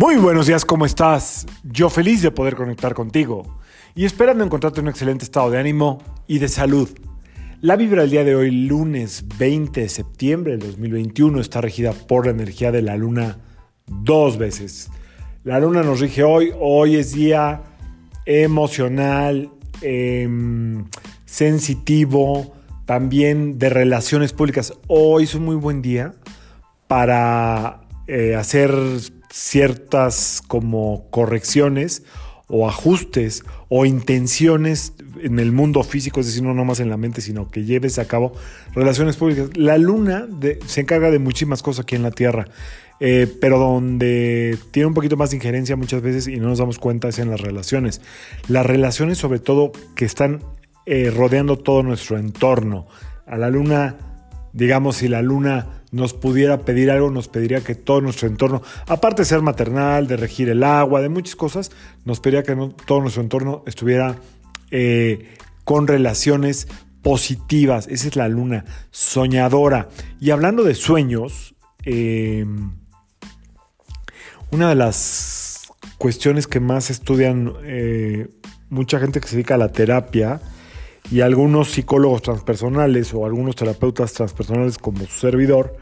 Muy buenos días, ¿cómo estás? Yo feliz de poder conectar contigo y esperando encontrarte en un excelente estado de ánimo y de salud. La vibra del día de hoy, lunes 20 de septiembre del 2021, está regida por la energía de la luna dos veces. La luna nos rige hoy, hoy es día emocional, em, sensitivo, también de relaciones públicas. Hoy es un muy buen día para eh, hacer ciertas como correcciones o ajustes o intenciones en el mundo físico, es decir, no nomás en la mente, sino que lleves a cabo relaciones públicas. La luna se encarga de muchísimas cosas aquí en la Tierra, eh, pero donde tiene un poquito más de injerencia muchas veces y no nos damos cuenta es en las relaciones. Las relaciones sobre todo que están eh, rodeando todo nuestro entorno. A la luna, digamos, si la luna nos pudiera pedir algo, nos pediría que todo nuestro entorno, aparte de ser maternal, de regir el agua, de muchas cosas, nos pediría que todo nuestro entorno estuviera eh, con relaciones positivas. Esa es la luna, soñadora. Y hablando de sueños, eh, una de las cuestiones que más estudian eh, mucha gente que se dedica a la terapia, y algunos psicólogos transpersonales o algunos terapeutas transpersonales como su servidor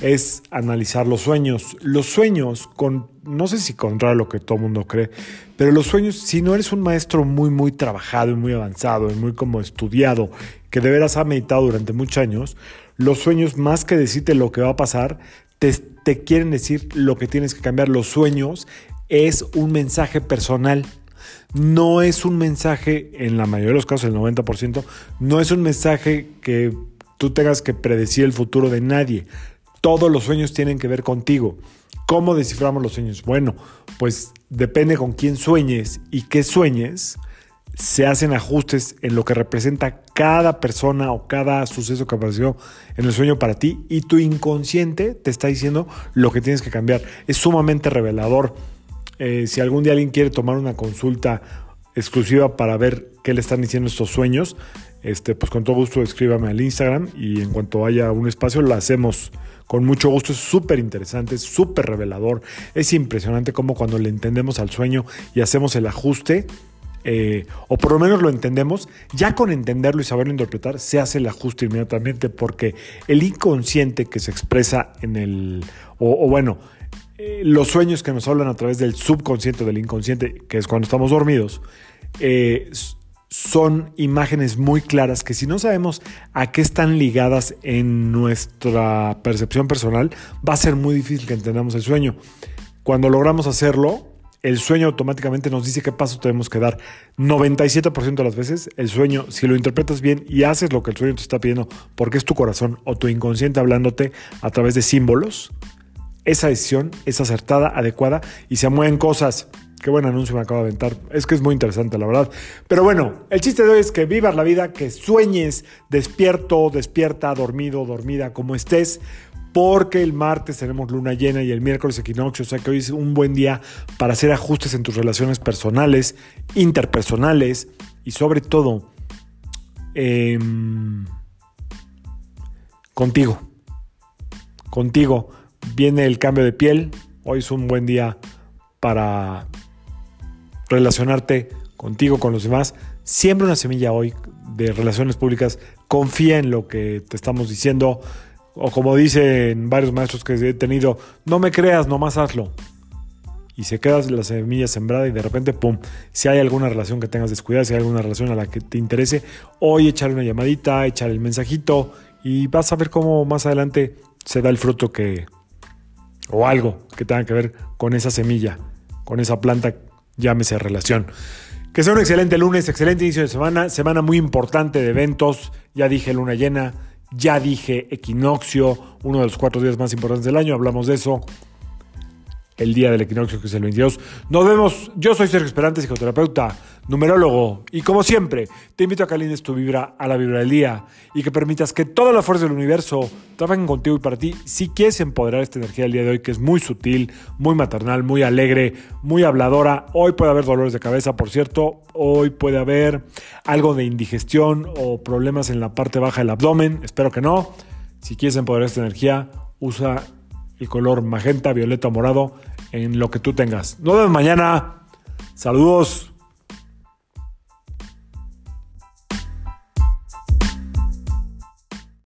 es analizar los sueños. Los sueños, con, no sé si contra lo que todo el mundo cree, pero los sueños, si no eres un maestro muy, muy trabajado y muy avanzado y muy como estudiado, que de veras ha meditado durante muchos años, los sueños, más que decirte lo que va a pasar, te, te quieren decir lo que tienes que cambiar. Los sueños es un mensaje personal no es un mensaje, en la mayoría de los casos, el 90%, no es un mensaje que tú tengas que predecir el futuro de nadie. Todos los sueños tienen que ver contigo. ¿Cómo desciframos los sueños? Bueno, pues depende con quién sueñes y qué sueñes, se hacen ajustes en lo que representa cada persona o cada suceso que apareció en el sueño para ti y tu inconsciente te está diciendo lo que tienes que cambiar. Es sumamente revelador. Eh, si algún día alguien quiere tomar una consulta exclusiva para ver qué le están diciendo estos sueños, este, pues con todo gusto escríbame al Instagram y en cuanto haya un espacio lo hacemos con mucho gusto. Es súper interesante, es súper revelador. Es impresionante cómo cuando le entendemos al sueño y hacemos el ajuste, eh, o por lo menos lo entendemos, ya con entenderlo y saberlo interpretar, se hace el ajuste inmediatamente porque el inconsciente que se expresa en el, o bueno, eh, los sueños que nos hablan a través del subconsciente, del inconsciente, que es cuando estamos dormidos, eh, son imágenes muy claras que si no sabemos a qué están ligadas en nuestra percepción personal, va a ser muy difícil que entendamos el sueño. Cuando logramos hacerlo, el sueño automáticamente nos dice qué paso tenemos que dar. 97% de las veces el sueño, si lo interpretas bien y haces lo que el sueño te está pidiendo, porque es tu corazón o tu inconsciente hablándote a través de símbolos, esa decisión es acertada, adecuada y se mueven cosas. Qué buen anuncio me acabo de aventar. Es que es muy interesante, la verdad. Pero bueno, el chiste de hoy es que vivas la vida, que sueñes despierto, despierta, dormido, dormida, como estés, porque el martes tenemos luna llena y el miércoles equinoccio, o sea que hoy es un buen día para hacer ajustes en tus relaciones personales, interpersonales y sobre todo em, contigo. Contigo viene el cambio de piel. Hoy es un buen día para relacionarte contigo, con los demás. Siembra una semilla hoy de relaciones públicas. Confía en lo que te estamos diciendo. O como dicen varios maestros que he tenido, no me creas, nomás hazlo. Y se queda la semilla sembrada y de repente, ¡pum! Si hay alguna relación que tengas descuidada, si hay alguna relación a la que te interese, hoy echarle una llamadita, echar el mensajito y vas a ver cómo más adelante se da el fruto que, o algo que tenga que ver con esa semilla, con esa planta, llámese relación. Que sea un excelente lunes, excelente inicio de semana, semana muy importante de eventos, ya dije luna llena, ya dije equinoccio, uno de los cuatro días más importantes del año, hablamos de eso el día del equinoccio que es el 22. Nos vemos, yo soy Sergio Esperante, psicoterapeuta numerólogo. Y como siempre, te invito a que alines tu vibra a la vibra del día y que permitas que toda la fuerza del universo trabajen contigo y para ti. Si quieres empoderar esta energía del día de hoy, que es muy sutil, muy maternal, muy alegre, muy habladora, hoy puede haber dolores de cabeza, por cierto, hoy puede haber algo de indigestión o problemas en la parte baja del abdomen, espero que no. Si quieres empoderar esta energía, usa el color magenta, violeta, morado en lo que tú tengas. Nos vemos mañana. Saludos.